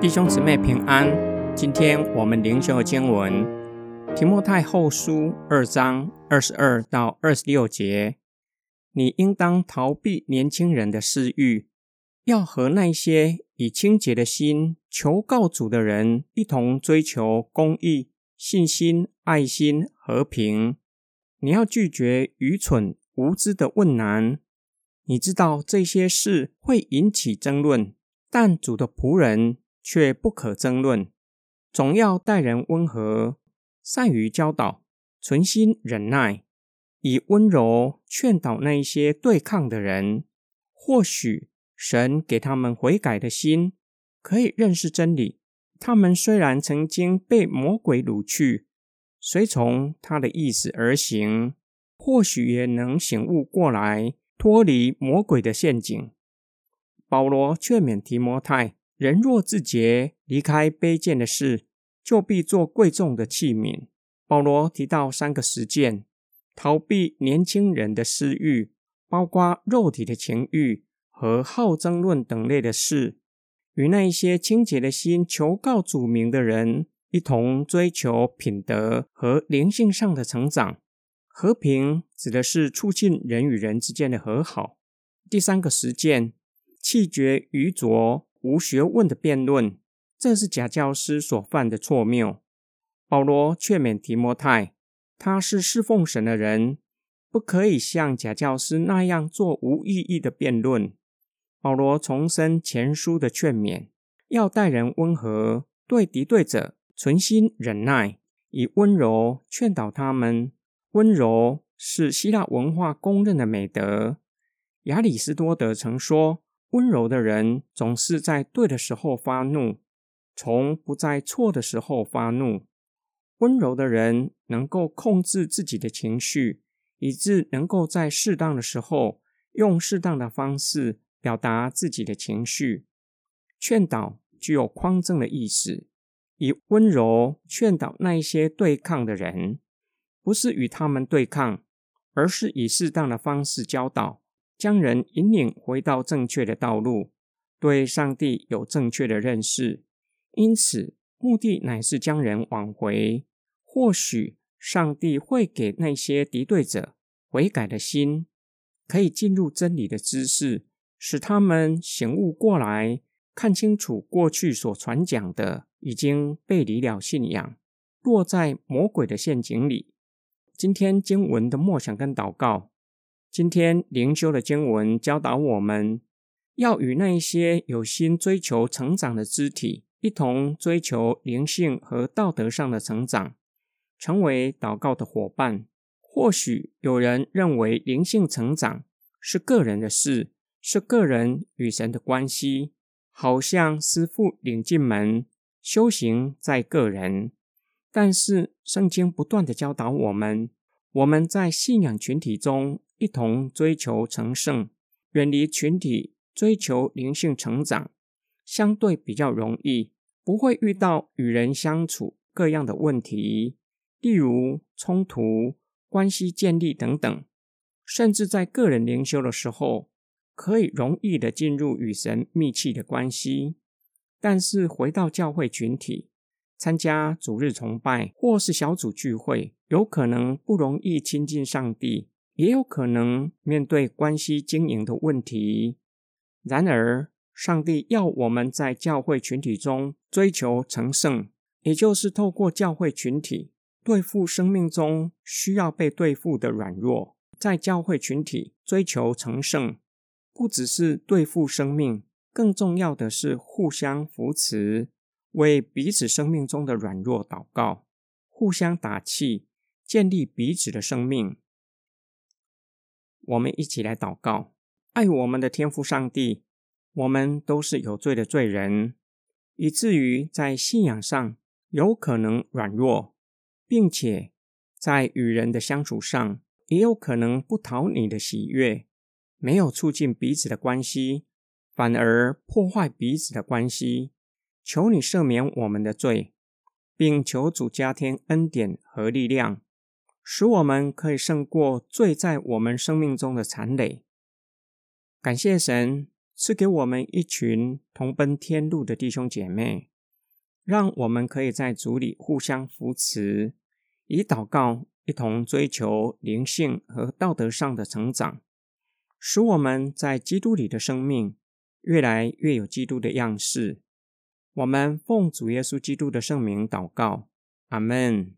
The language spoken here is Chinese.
弟兄姊妹平安，今天我们灵修经文《提摩太后书》二章二十二到二十六节。你应当逃避年轻人的私欲，要和那些以清洁的心求告主的人一同追求公义、信心、爱心、和平。你要拒绝愚蠢无知的问难。你知道这些事会引起争论，但主的仆人。却不可争论，总要待人温和，善于教导，存心忍耐，以温柔劝导那一些对抗的人。或许神给他们悔改的心，可以认识真理。他们虽然曾经被魔鬼掳去，随从他的意思而行，或许也能醒悟过来，脱离魔鬼的陷阱。保罗劝勉提摩太。人若自洁，离开卑贱的事，就必做贵重的器皿。保罗提到三个实践：逃避年轻人的私欲，包括肉体的情欲和好争论等类的事；与那一些清洁的心求告主名的人一同追求品德和灵性上的成长。和平指的是促进人与人之间的和好。第三个实践：气绝愚拙。无学问的辩论，这是假教师所犯的错谬。保罗劝勉提摩太，他是侍奉神的人，不可以像假教师那样做无意义的辩论。保罗重申前书的劝勉，要待人温和，对敌对者存心忍耐，以温柔劝导他们。温柔是希腊文化公认的美德。亚里士多德曾说。温柔的人总是在对的时候发怒，从不在错的时候发怒。温柔的人能够控制自己的情绪，以致能够在适当的时候用适当的方式表达自己的情绪。劝导具有匡正的意思，以温柔劝导那一些对抗的人，不是与他们对抗，而是以适当的方式教导。将人引领回到正确的道路，对上帝有正确的认识，因此目的乃是将人挽回。或许上帝会给那些敌对者悔改的心，可以进入真理的知识，使他们醒悟过来，看清楚过去所传讲的已经背离了信仰，落在魔鬼的陷阱里。今天经文的默想跟祷告。今天灵修的经文教导我们，要与那些有心追求成长的肢体一同追求灵性和道德上的成长，成为祷告的伙伴。或许有人认为灵性成长是个人的事，是个人与神的关系，好像师傅领进门，修行在个人。但是圣经不断的教导我们，我们在信仰群体中。一同追求成圣，远离群体，追求灵性成长，相对比较容易，不会遇到与人相处各样的问题，例如冲突、关系建立等等。甚至在个人灵修的时候，可以容易的进入与神密切的关系。但是回到教会群体，参加主日崇拜或是小组聚会，有可能不容易亲近上帝。也有可能面对关系经营的问题。然而，上帝要我们在教会群体中追求成圣，也就是透过教会群体对付生命中需要被对付的软弱。在教会群体追求成圣，不只是对付生命，更重要的是互相扶持，为彼此生命中的软弱祷告，互相打气，建立彼此的生命。我们一起来祷告，爱我们的天父上帝。我们都是有罪的罪人，以至于在信仰上有可能软弱，并且在与人的相处上也有可能不讨你的喜悦，没有促进彼此的关系，反而破坏彼此的关系。求你赦免我们的罪，并求主加添恩典和力量。使我们可以胜过罪在我们生命中的残累。感谢神赐给我们一群同奔天路的弟兄姐妹，让我们可以在主里互相扶持，以祷告一同追求灵性和道德上的成长，使我们在基督里的生命越来越有基督的样式。我们奉主耶稣基督的圣名祷告，阿门。